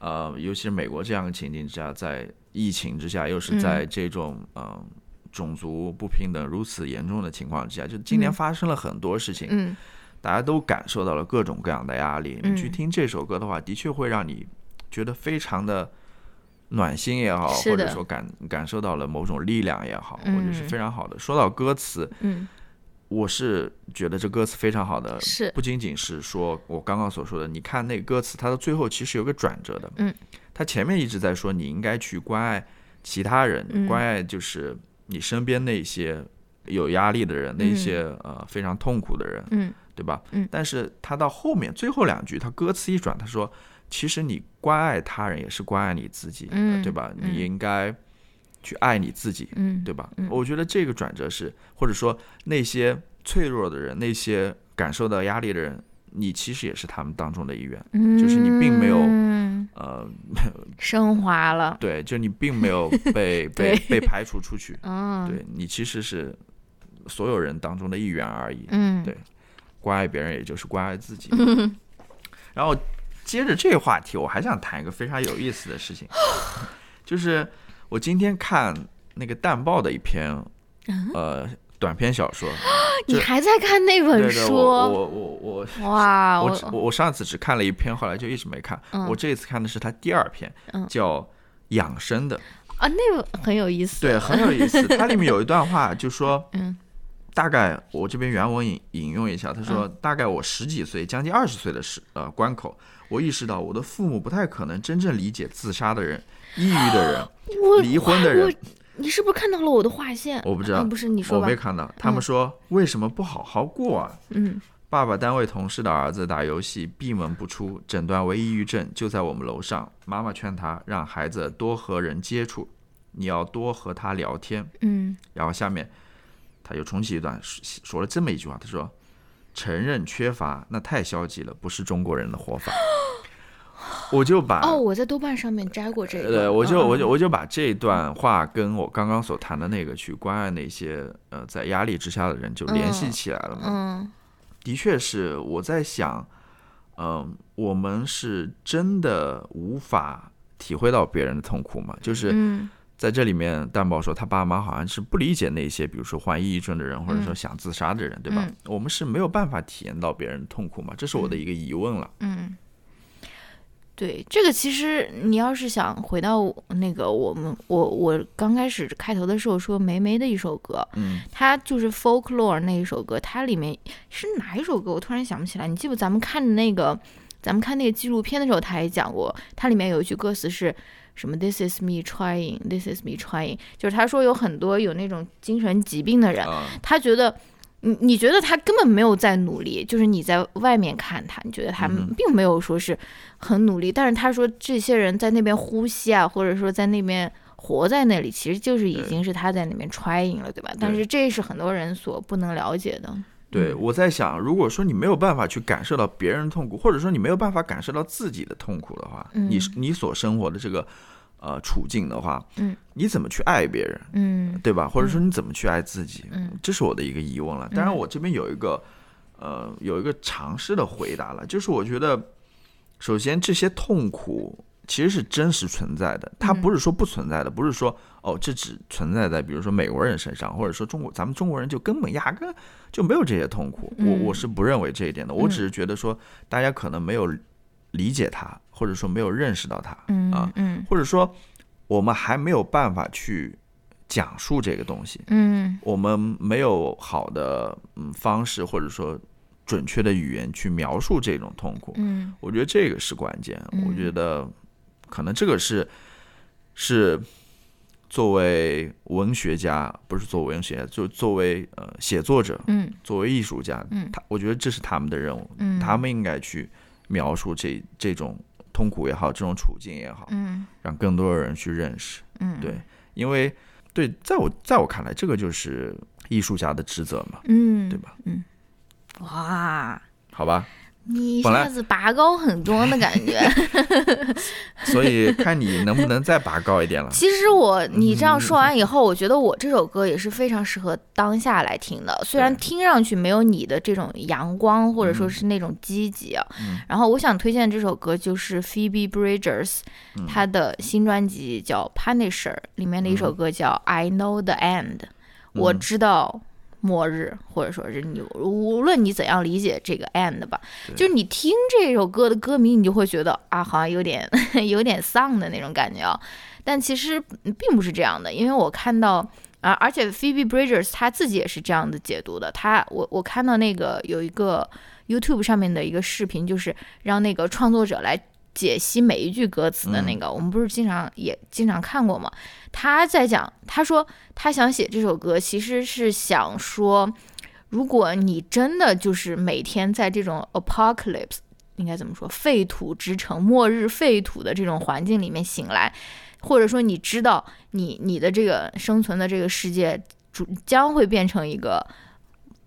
[SPEAKER 2] 呃，尤其是美国这样的情境之下，在疫情之下，又是在这种嗯、呃种族不平等如此严重的情况之下，就今年
[SPEAKER 1] 嗯。
[SPEAKER 2] 发生了很多事情，
[SPEAKER 1] 嗯。
[SPEAKER 2] 大家都感受到了各种各样的压力。
[SPEAKER 1] 嗯
[SPEAKER 2] 你去听这首歌的话，的确会让你觉得非常的暖心也好，或者说感感受到了某种力量也好，我觉得是
[SPEAKER 1] 嗯
[SPEAKER 2] 非常好的。说到歌词，
[SPEAKER 1] 嗯。
[SPEAKER 2] 我是觉得这歌词非常好的，
[SPEAKER 1] 是。
[SPEAKER 2] 不仅仅是说我刚刚所说的，你看那个歌词，它的最后其实有个转折的，
[SPEAKER 1] 嗯，
[SPEAKER 2] 它前面一直在说你应该去关爱其他人，
[SPEAKER 1] 嗯
[SPEAKER 2] 关爱就是你身边那些有压力的人，那些呃非常痛苦的人，
[SPEAKER 1] 嗯。
[SPEAKER 2] 对吧？
[SPEAKER 1] 嗯。
[SPEAKER 2] 但是他到后面最后两句，他歌词一转，他说，其实你关爱他人也是关爱你自己，
[SPEAKER 1] 嗯
[SPEAKER 2] 对吧？
[SPEAKER 1] 嗯
[SPEAKER 2] 你应该去爱你自己，
[SPEAKER 1] 嗯，
[SPEAKER 2] 对吧？
[SPEAKER 1] 嗯
[SPEAKER 2] 我觉得这个转折是，或者说那些脆弱的人，那些感受到压力的人，你其实也是他们当中的一员。就是你并没有
[SPEAKER 1] 嗯
[SPEAKER 2] 呃，
[SPEAKER 1] 升华了，
[SPEAKER 2] 对，就你并没有被 被被排除出去，
[SPEAKER 1] 嗯，
[SPEAKER 2] 对你其实是所有人当中的一员而已。
[SPEAKER 1] 嗯，
[SPEAKER 2] 对关爱别人，也就是关爱自己。然后接着这个话题，我还想谈一个非常有意思的事情，就是我今天看那个淡报的一篇呃短篇小说，
[SPEAKER 1] 你还在看那本书？
[SPEAKER 2] 我我我我
[SPEAKER 1] 哇，
[SPEAKER 2] 我我我上次只看了一篇，后来就一直没看。
[SPEAKER 1] 嗯
[SPEAKER 2] 我这一次看的是他第二篇，
[SPEAKER 1] 嗯
[SPEAKER 2] 叫养生的，
[SPEAKER 1] 啊，那个很有意思。
[SPEAKER 2] 对，很有意思。它里面有一段话，就说，
[SPEAKER 1] 嗯
[SPEAKER 2] 大概我这边原文引引用一下，他说，大概我十几岁，将近二十岁的时呃关口，我意识到我的父母不太可能真正理解自杀的人、抑郁的人、离婚的人。
[SPEAKER 1] 你是不是看到了我的划线？
[SPEAKER 2] 我不知道
[SPEAKER 1] 啊不是你说吧
[SPEAKER 2] 我没？看到。他们说为什么不好好过啊？
[SPEAKER 1] 嗯
[SPEAKER 2] 爸爸单位同事的儿子打游戏闭门不出，诊断为抑郁症，就在我们楼上。妈妈劝他让孩子多和人接触，你要多和他聊天。
[SPEAKER 1] 嗯
[SPEAKER 2] 然后下面他又重启一段，说说了这么一句话，他说：“承认缺乏，那太消极了，不是中国人的活法。”我就把
[SPEAKER 1] 哦，我在豆瓣上面摘过这个。
[SPEAKER 2] 呃，我就
[SPEAKER 1] 嗯
[SPEAKER 2] 我就我就把这段话跟我刚刚所谈的那个去关爱那些呃在压力之下的人就联系
[SPEAKER 1] 嗯
[SPEAKER 2] 起来了嘛。
[SPEAKER 1] 嗯
[SPEAKER 2] 的确是我在想，嗯、我们是真的无法体会到别人的痛苦嘛？就是
[SPEAKER 1] 嗯
[SPEAKER 2] 在这里面，蛋宝说他爸妈好像是不理解那些，比如说患抑郁症的人，或者说
[SPEAKER 1] 嗯
[SPEAKER 2] 想自杀的人，对吧？
[SPEAKER 1] 嗯
[SPEAKER 2] 我们是没有办法体验到别人痛苦嘛？这是我的一个疑问了。
[SPEAKER 1] 嗯，对，这个其实你要是想回到那个我们我我刚开始开头的时候说梅梅的一首歌，
[SPEAKER 2] 嗯
[SPEAKER 1] 它就是 folklore 那一首歌，它里面是哪一首歌？我突然想不起来。你记不？咱们看的那个，咱们看那个纪录片的时候，他也讲过，它里面有一句歌词是什么？This is me trying, this is me trying，就是他说有很多有那种精神疾病的人，
[SPEAKER 2] 啊、
[SPEAKER 1] 他觉得。你你觉得他根本没有在努力，就是你在外面看他，你觉得他并没有说是很努力，但是他说这些人在那边呼吸啊，或者说在那边活在那里，其实就是已经是他在那边 trying 了，对吧？但是这是很多人所不能了解的。
[SPEAKER 2] 对，
[SPEAKER 1] 嗯
[SPEAKER 2] 我在想，如果说你没有办法去感受到别人的痛苦，或者说你没有办法感受到自己的痛苦的话，
[SPEAKER 1] 嗯
[SPEAKER 2] 你你所生活的这个呃处境的话，
[SPEAKER 1] 嗯，
[SPEAKER 2] 你怎么去爱别人，
[SPEAKER 1] 嗯
[SPEAKER 2] 对吧？或者说你怎么去爱自己，
[SPEAKER 1] 嗯
[SPEAKER 2] 这是我的一个疑问了。当然，我这边有一个呃有一个尝试的回答了，就是我觉得，首先这些痛苦。其实是真实存在的，它
[SPEAKER 1] 嗯
[SPEAKER 2] 不是说不存在的，不是说哦，这只存在在比如说美国人身上，或者说中国咱们中国人就根本压根就没有这些痛苦。我
[SPEAKER 1] 嗯
[SPEAKER 2] 我是不认为这一点的，我只是觉得说大家可能没有理解它，或者说没有认识到它，
[SPEAKER 1] 嗯
[SPEAKER 2] 啊
[SPEAKER 1] 嗯
[SPEAKER 2] 或者说我们还没有办法去讲述这个东西，
[SPEAKER 1] 嗯
[SPEAKER 2] 我们没有好的嗯方式或者说准确的语言去描述这种痛苦。
[SPEAKER 1] 嗯
[SPEAKER 2] 我觉得这个是关键。
[SPEAKER 1] 嗯
[SPEAKER 2] 我觉得可能这个是是作为文学家，不是作为文学家，就作为呃写作者，
[SPEAKER 1] 嗯
[SPEAKER 2] 作为艺术家，
[SPEAKER 1] 嗯
[SPEAKER 2] 他我觉得这是他们的任务，
[SPEAKER 1] 嗯，
[SPEAKER 2] 他们应该去描述这这种痛苦也好，这种处境也好，
[SPEAKER 1] 嗯
[SPEAKER 2] 让更多的人去认识。
[SPEAKER 1] 嗯
[SPEAKER 2] 对，因为对，在我在我看来，这个就是艺术家的职责嘛，
[SPEAKER 1] 嗯
[SPEAKER 2] 对吧？
[SPEAKER 1] 嗯哇，
[SPEAKER 2] 好吧，
[SPEAKER 1] 你一下子拔高很多的感觉。
[SPEAKER 2] 所以看你能不能再拔高一点了。
[SPEAKER 1] 其实我你这样
[SPEAKER 2] 嗯
[SPEAKER 1] 说完以后，我觉得我这首歌也是非常适合当下来听的。虽然听上去没有你的这种阳光或者说是那种积极啊，
[SPEAKER 2] 嗯
[SPEAKER 1] 然后我想推荐这首歌就是 Phoebe Bridgers
[SPEAKER 2] 嗯
[SPEAKER 1] 她的新专辑叫《Punisher》里面的一首歌叫《I Know the End》，我
[SPEAKER 2] 嗯
[SPEAKER 1] 知道。末日，或者说是你无论你怎样理解这个 end 吧，就是你听这首歌的歌名，你就会觉得啊，好像有点 有点丧的那种感觉啊。但其实并不是这样的，因为我看到啊，而且 Phoebe Bridgers 他自己也是这样的解读的。他我我看到那个有一个 YouTube 上面的一个视频，就是让那个创作者来解析每一句歌词的那个，我们不是经常也经常看过吗？他在讲，他说他想写这首歌，其实是想说，如果你真的就是每天在这种 apocalypse 应该怎么说废土之城、末日废土的这种环境里面醒来，或者说你知道你你的这个生存的这个世界主将会变成一个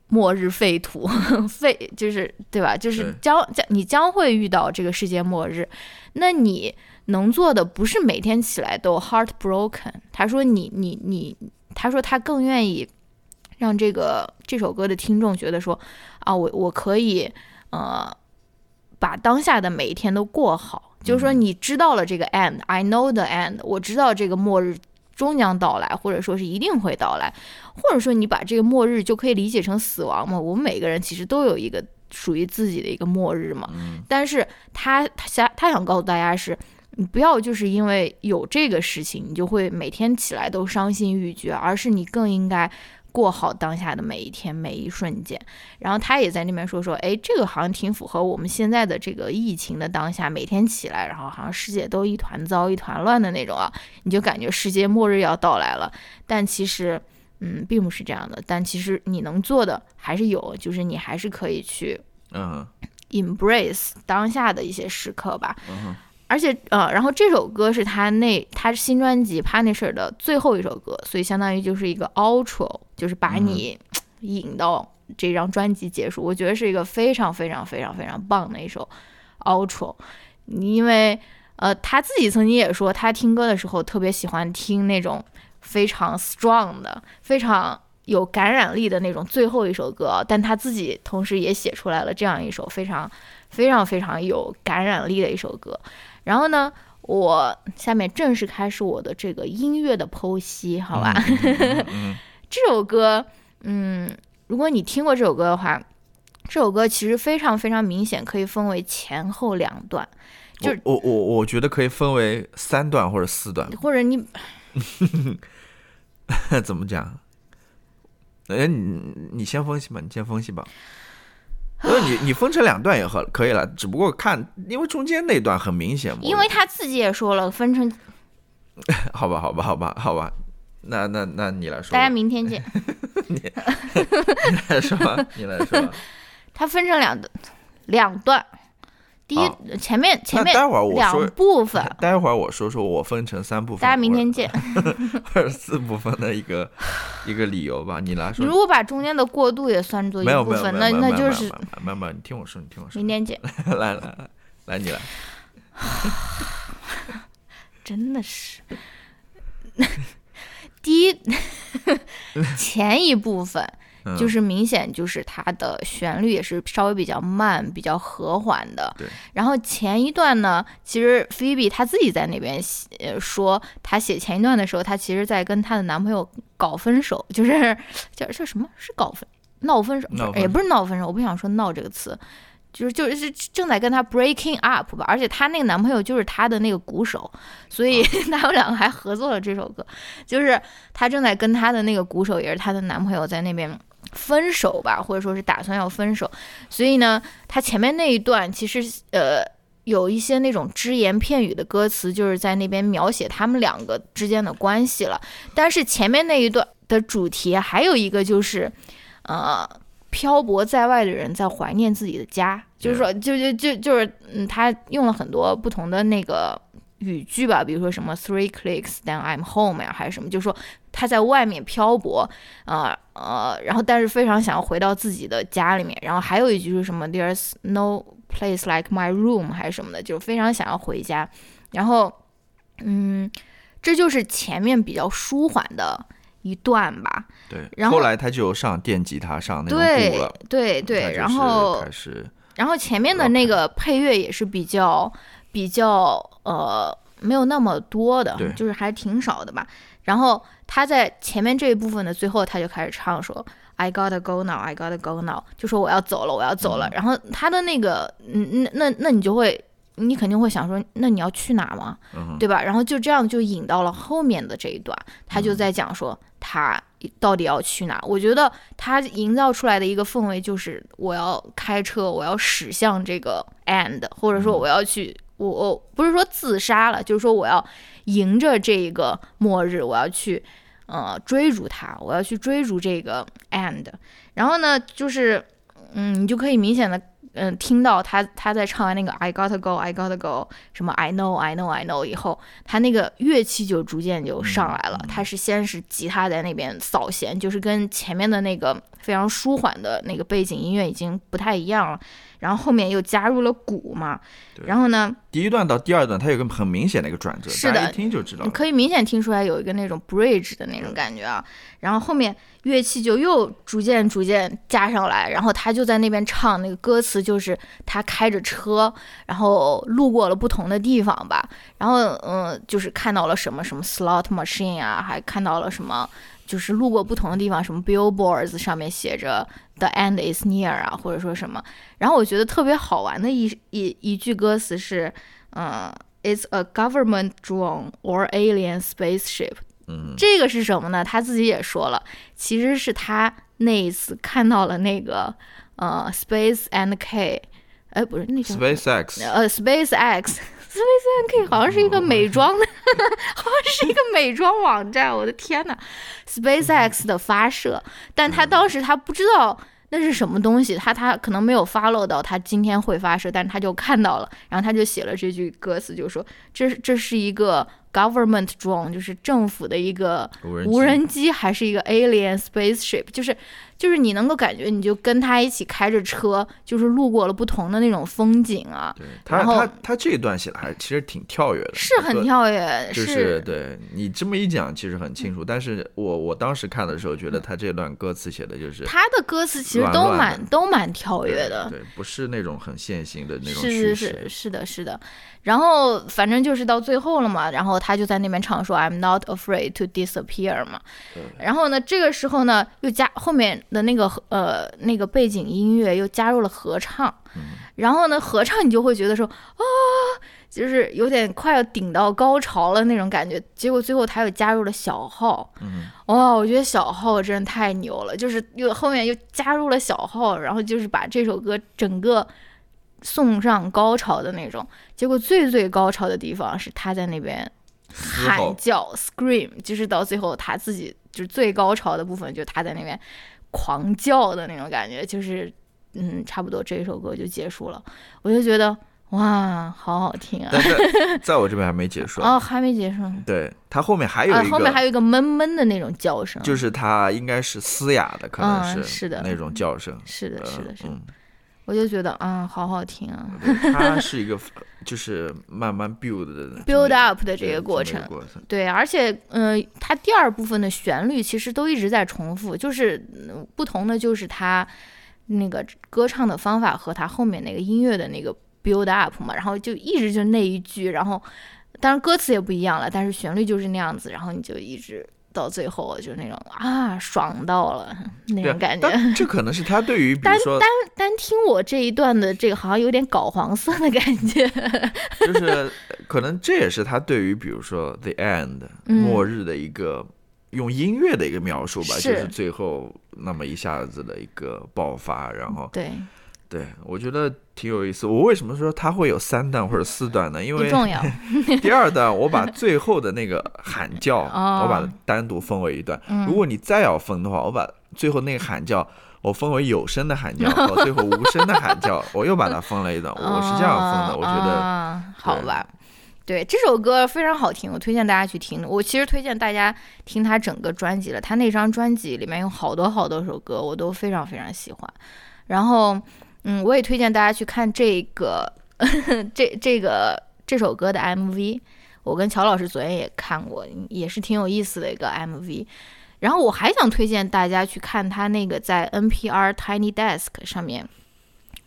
[SPEAKER 1] 末日废土，废就是对吧？就是将将你将会遇到这个世界末日，那你能做的不是每天起来都 heartbroken。他说你你你，他说他更愿意让这个这首歌的听众觉得说啊，我我可以呃把当下的每一天都过好。就是说，你知道了这个 end，I know the end，我知道这个末日终将到来，或者说是一定会到来，或者说你把这个末日就可以理解成死亡嘛。我们每个人其实都有一个属于自己的一个末日嘛。但是他他想他想告诉大家是，你不要就是因为有这个事情，你就会每天起来都伤心欲绝，而是你更应该。过好当下的每一天每一瞬间，然后他也在那边说说，哎，这个好像挺符合我们现在的这个疫情的当下，每天起来，然后好像世界都一团糟一团乱的那种啊，你就感觉世界末日要到来了。但其实，嗯，并不是这样的。但其实你能做的还是有，就是你还是可以去
[SPEAKER 2] 嗯
[SPEAKER 1] embrace 当下的一些时刻吧。
[SPEAKER 2] 嗯
[SPEAKER 1] 而且呃，然后这首歌是他那他新专辑《Punisher》的最后一首歌，所以相当于就是一个 outro，就是把你引到这张专辑结束。我觉得是一个非常非常非常非常棒的一首 outro，因为呃他自己曾经也说，他听歌的时候特别喜欢听那种非常 strong 的、非常有感染力的那种最后一首歌，但他自己同时也写出来了这样一首非常非常非常有感染力的一首歌。然后呢，我下面正式开始我的这个音乐的剖析，好吧？
[SPEAKER 2] 嗯
[SPEAKER 1] 这首歌，嗯，如果你听过这首歌的话，这首歌其实非常非常明显，可以分为前后两段，就是
[SPEAKER 2] 我我我我觉得可以分为三段或者四段，
[SPEAKER 1] 或者你
[SPEAKER 2] 怎么讲？哎，你你先分析吧，你先分析吧。呃，你你分成两段也很可以了，只不过看，因为中间那段很明显嘛。
[SPEAKER 1] 因为他自己也说了，分成
[SPEAKER 2] 好吧，好吧，好吧，好吧，那那那你来说，
[SPEAKER 1] 大家明天见。
[SPEAKER 2] 你来说吧，你来说吧。
[SPEAKER 1] 它分成两段两段，第
[SPEAKER 2] 好
[SPEAKER 1] 一前面前面
[SPEAKER 2] 待会儿我说
[SPEAKER 1] 两部分，
[SPEAKER 2] 待会儿我说说我分成三部分，
[SPEAKER 1] 大家明天见。
[SPEAKER 2] 或者 四部分的一个一个理由吧，你来说
[SPEAKER 1] 你如。果把中间的过渡也算作一部分，那那就是
[SPEAKER 2] 没有没有，你听我说，你听我说，
[SPEAKER 1] 明天见。
[SPEAKER 2] 来来来来，你来。
[SPEAKER 1] 真的是，第一前一部分
[SPEAKER 2] 嗯
[SPEAKER 1] 就是明显就是它的旋律也是稍微比较慢、比较和缓的
[SPEAKER 2] 对。
[SPEAKER 1] 然后前一段呢，其实菲比她自己在那边写呃说，她写前一段的时候，她其实在跟她的男朋友搞分手，就是叫叫什么是搞分闹分手，也不是闹分手，我不想说闹这个词。就是就是正在跟她 breaking up 吧，而且她那个男朋友就是她的那个鼓手，所以 他们两个还合作了这首歌。就是她正在跟她的那个鼓手，也是她的男朋友在那边分手吧，或者说是打算要分手。所以呢，他前面那一段其实呃有一些那种只言片语的歌词，就是在那边描写他们两个之间的关系了。但是前面那一段的主题还有一个就是，呃。漂泊在外的人在怀念自己的家，就是说，就就就就是，嗯，他用了很多不同的那个语句吧，比如说什么 three clicks then I'm home 呀，还是什么，就是说他在外面漂泊，呃呃，然后但是非常想要回到自己的家里面，然后还有一句是什么 there's no place like my room 还是什么的，就非常想要回家。然后，嗯，这就是前面比较舒缓的一段吧。
[SPEAKER 2] 对，
[SPEAKER 1] 然后
[SPEAKER 2] 后来他就上电吉他上那个鼓
[SPEAKER 1] 对对对，然后
[SPEAKER 2] 开始
[SPEAKER 1] 然后前面的那个配乐也是比较比较呃没有那么多的，就是还挺少的吧。然后他在前面这一部分的最后，他就开始唱说 "I gotta go now, I gotta go now"，就说我要走了，我要走了。然后他的那个嗯那那那你就会。你肯定会想说，那你要去哪吗？
[SPEAKER 2] 嗯
[SPEAKER 1] 对吧？然后就这样就引到了后面的这一段，他就在讲说他到底要去哪。我觉得他营造出来的一个氛围就是我要开车，我要驶向这个 end，或者说我要去，我我不是说自杀了，就是说我要迎着这个末日，我要去呃追逐它，我要去追逐这个 end。然后呢，就是嗯，你就可以明显的。嗯，听到他他在唱完那个 I gotta go, I gotta go，什么 I know, I know, I know 以后，他那个乐器就逐渐就上来了。他是先是吉他在那边扫弦，就是跟前面的那个非常舒缓的那个背景音乐已经不太一样了。然后后面又加入了鼓嘛，然后呢，
[SPEAKER 2] 第一段到第二段，它有个很明显的一个转折，
[SPEAKER 1] 是的
[SPEAKER 2] 一听就知道。
[SPEAKER 1] 你可以明显听出来有一个那种 bridge 的那种感觉啊。然后后面乐器就又逐渐逐渐加上来，然后他就在那边唱那个歌词，就是他开着车，然后路过了不同的地方吧，然后嗯，就是看到了什么什么 slot machine 啊，还看到了什么。就是路过不同的地方，什么 billboards 上面写着 “the end is near” 啊，或者说什么。然后我觉得特别好玩的一一一句歌词是，嗯，“It's a government drone or alien spaceship”。
[SPEAKER 2] 嗯，
[SPEAKER 1] 这个是什么呢？他自己也说了，其实是他那一次看到了那个呃 Space and K，哎，不是那叫
[SPEAKER 2] SpaceX
[SPEAKER 1] 呃 SpaceX。Space and K 好像是一个美妆的，好像是一个美妆网站。我的天呐 SpaceX 的发射，但他当时他不知道那是什么东西，他他可能没有 follow 到他今天会发射，但是他就看到了，然后他就写了这句歌词，就说这这是一个 government drone，就是政府的一个
[SPEAKER 2] 无人
[SPEAKER 1] 机，还是一个 alien spaceship，就是就是你能够感觉，你就跟他一起开着车，就是路过了不同的那种风景啊，
[SPEAKER 2] 对他他他这一段写的还其实挺跳跃的，
[SPEAKER 1] 是很跳跃，
[SPEAKER 2] 就是对你这么一讲，其实很清楚。但是我我当时看的时候，觉得他这段歌词写的就是
[SPEAKER 1] 他的歌词其实都蛮都蛮跳跃的，
[SPEAKER 2] 对，不是那种很线性的那种
[SPEAKER 1] 是是。是是的，是的。然后反正就是到最后了嘛，然后他就在那边唱说 "I'm not afraid to disappear" 嘛。然后呢，这个时候呢，又加后面的那个呃那个背景音乐又加入了合唱。然后呢，合唱你就会觉得说啊，就是有点快要顶到高潮了那种感觉。结果最后他又加入了小号。
[SPEAKER 2] 嗯，
[SPEAKER 1] 哇，我觉得小号真的太牛了，就是又后面又加入了小号，然后就是把这首歌整个送上高潮的那种。结果最最高潮的地方是他在那边喊叫 scream，就是到最后他自己就是最高潮的部分，就是他在那边狂叫的那种感觉，就是嗯，差不多这一首歌就结束了。我就觉得哇，好好听啊！
[SPEAKER 2] 但在在我这边还没结束。
[SPEAKER 1] 哦，还没结束
[SPEAKER 2] 对他后面还有
[SPEAKER 1] 啊，
[SPEAKER 2] 一个，
[SPEAKER 1] 后面还有一个闷闷的那种叫声，
[SPEAKER 2] 就是他应该是嘶哑的，可能
[SPEAKER 1] 嗯
[SPEAKER 2] 是
[SPEAKER 1] 是的
[SPEAKER 2] 那种叫声。
[SPEAKER 1] 是的，是的，是的，
[SPEAKER 2] 嗯，
[SPEAKER 1] 我就觉得啊，好好听啊
[SPEAKER 2] 它是一个 就是慢慢 build 的
[SPEAKER 1] ，build up 的这个过程。对，而且，嗯、它第二部分的旋律其实都一直在重复，就是、嗯不同的就是它那个歌唱的方法和它后面那个音乐的那个 build up 嘛，然后就一直就那一句，然后当然歌词也不一样了，但是旋律就是那样子，然后你就一直到最后就那种啊爽到了那种感觉。
[SPEAKER 2] 但这可能是他对于比
[SPEAKER 1] 单
[SPEAKER 2] 如说
[SPEAKER 1] 单单听我这一段的这个，好像有点搞黄色的感觉。
[SPEAKER 2] 就是可能这也是他对于比如说 the end
[SPEAKER 1] 嗯
[SPEAKER 2] 末日的一个用音乐的一个描述吧，
[SPEAKER 1] 是
[SPEAKER 2] 就是最后那么一下子的一个爆发，然后
[SPEAKER 1] 对，
[SPEAKER 2] 对我觉得挺有意思。我为什么说它会有三段或者四段呢？因为
[SPEAKER 1] 重要。
[SPEAKER 2] 第二段我把最后的那个喊叫，
[SPEAKER 1] 哦
[SPEAKER 2] 我把它单独分为一段。
[SPEAKER 1] 嗯
[SPEAKER 2] 如果你再要分的话，我把最后那个喊叫。我分为有声的喊叫和最后无声的喊叫，我又把它分了一段。我是这样分的，我觉得
[SPEAKER 1] 啊、好吧。对这首歌非常好听，我推荐大家去听。我其实推荐大家听他整个专辑了，他那张专辑里面有好多好多首歌，我都非常非常喜欢。然后，嗯，我也推荐大家去看这个 这这个这首歌的 MV。我跟乔老师昨天也看过，也是挺有意思的一个 MV。然后我还想推荐大家去看他那个在 NPR Tiny Desk 上面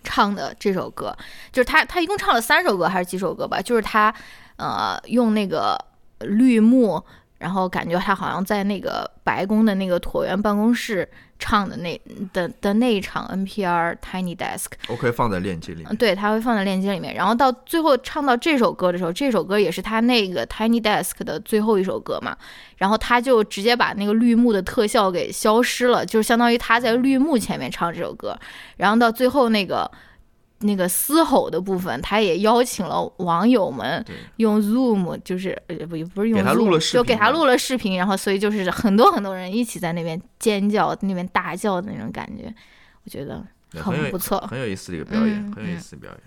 [SPEAKER 1] 唱的这首歌，就是他他一共唱了三首歌还是几首歌吧？就是他呃用那个绿幕，然后感觉他好像在那个白宫的那个椭圆办公室。唱的那的的那一场 NPR Tiny Desk，
[SPEAKER 2] 我可以放在链接里面。
[SPEAKER 1] 对，他会放在链接里面。然后到最后唱到这首歌的时候，这首歌也是他那个 Tiny Desk 的最后一首歌嘛。然后他就直接把那个绿幕的特效给消失了，就是相当于他在绿幕前面唱这首歌。然后到最后那个。那个嘶吼的部分，他也邀请了网友们用 Zoom，就是呃不不是用 Zoom，就给他录了视频，然后所以就是很多很多人一起在那边尖叫、那边大叫的那种感觉，我觉得很不错，
[SPEAKER 2] 很有意思的一个表演，很有意思的表演，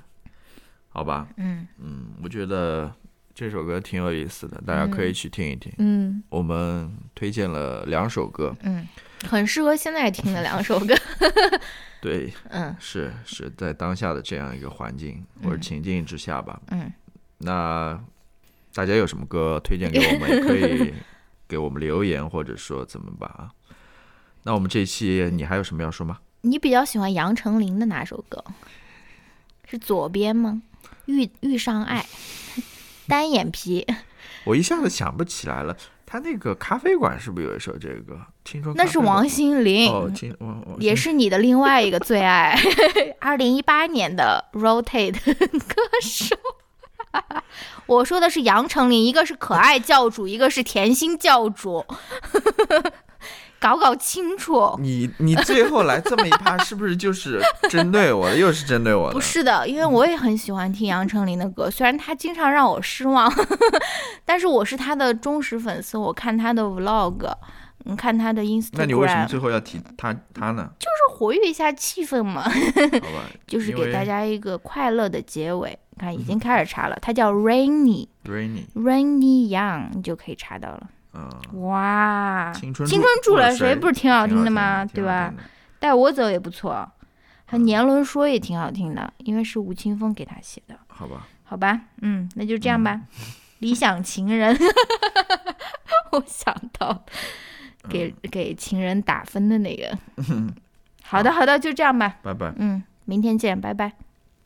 [SPEAKER 2] 好吧？
[SPEAKER 1] 嗯
[SPEAKER 2] 嗯，我觉得这首歌挺有意思的，大家可以去听一听。
[SPEAKER 1] 嗯，
[SPEAKER 2] 我们推荐了两首歌，
[SPEAKER 1] 嗯，很适合现在听的两首歌。
[SPEAKER 2] 对，
[SPEAKER 1] 嗯，
[SPEAKER 2] 是是在当下的这样一个环境或者情境之下吧，
[SPEAKER 1] 嗯，
[SPEAKER 2] 那大家有什么歌推荐给我们，也可以给我们留言，或者说怎么吧。那我们这期你还有什么要说吗？
[SPEAKER 1] 你比较喜欢杨丞琳的哪首歌？是左边吗？遇遇上爱，单眼皮。
[SPEAKER 2] 我一下子想不起来了。他那个咖啡馆是不是有一首这个？听说
[SPEAKER 1] 那是王心凌
[SPEAKER 2] 哦，
[SPEAKER 1] 也是你的另外一个最爱。二零一八年的 Rotate 歌手，我说的是杨丞琳，一个是可爱教主，一个是甜心教主。搞搞清楚，
[SPEAKER 2] 你你最后来这么一趴，是不是就是针对我的？又是针对我的？
[SPEAKER 1] 不是的，因为我也很喜欢听杨丞琳的歌，虽然她经常让我失望，但是我是她的忠实粉丝。我看她的 Vlog，你，看他的 Instagram。
[SPEAKER 2] 那你为什么最后要提他他呢？
[SPEAKER 1] 就是活跃一下气氛嘛。就是给大家一个快乐的结尾。看，已经开始查了，他叫 Rainy。
[SPEAKER 2] Rainy。
[SPEAKER 1] Rainy Young，你就可以查到了。哇，
[SPEAKER 2] 青春
[SPEAKER 1] 青春住了谁不是挺
[SPEAKER 2] 好
[SPEAKER 1] 听的吗？对吧？带我走也不错，还年轮说也挺好听的，因为是吴青峰给他写的。
[SPEAKER 2] 好吧，
[SPEAKER 1] 好吧，嗯，那就这样吧。理想情人，我想到给给情人打分的那个。好的，好的，就这样吧。
[SPEAKER 2] 拜拜。
[SPEAKER 1] 嗯，明天见，拜拜。